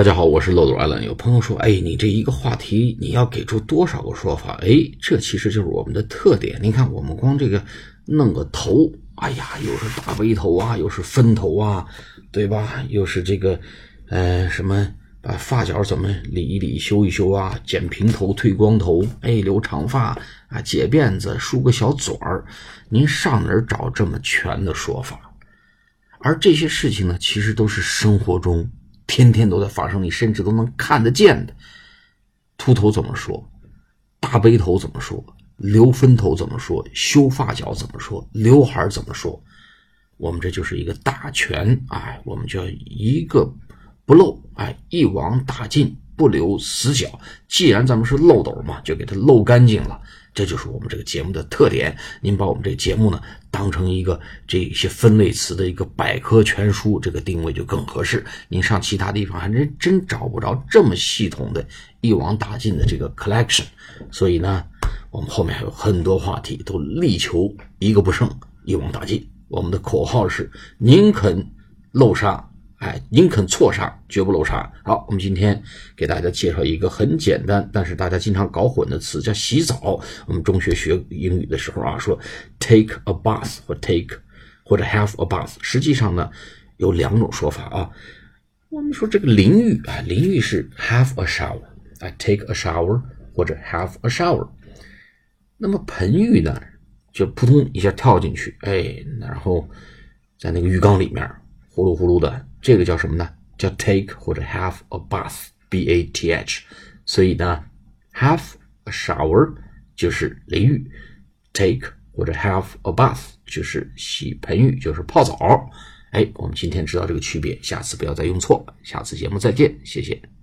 大家好，我是漏斗艾伦。有朋友说：“哎，你这一个话题，你要给出多少个说法？”哎，这其实就是我们的特点。您看，我们光这个弄个头，哎呀，又是大背头啊，又是分头啊，对吧？又是这个，呃，什么把发角怎么理一理、修一修啊？剪平头、退光头，哎，留长发啊，解辫子、梳个小嘴儿，您上哪儿找这么全的说法？而这些事情呢，其实都是生活中。天天都在发生，你甚至都能看得见的。秃头怎么说？大背头怎么说？留分头怎么说？修发角怎么说？刘海怎么说？我们这就是一个大全，哎，我们就要一个不漏，哎，一网打尽，不留死角。既然咱们是漏斗嘛，就给它漏干净了。这就是我们这个节目的特点。您把我们这个节目呢当成一个这些分类词的一个百科全书，这个定位就更合适。您上其他地方还真真找不着这么系统的、一网打尽的这个 collection。所以呢，我们后面还有很多话题都力求一个不剩，一网打尽。我们的口号是：宁肯漏沙。哎，宁肯错杀，绝不漏杀。好，我们今天给大家介绍一个很简单，但是大家经常搞混的词，叫洗澡。我们中学学英语的时候啊，说 take a bath 或 take 或者 have a bath，实际上呢有两种说法啊。我们说这个淋浴啊，淋浴是 have a shower，哎，take a shower 或者 have a shower。那么盆浴呢，就扑通一下跳进去，哎，然后在那个浴缸里面呼噜呼噜的。这个叫什么呢？叫 take 或者 have a bath，b a t h。所以呢，have a shower 就是淋浴，take 或者 have a bath 就是洗盆浴，就是泡澡。哎，我们今天知道这个区别，下次不要再用错。下次节目再见，谢谢。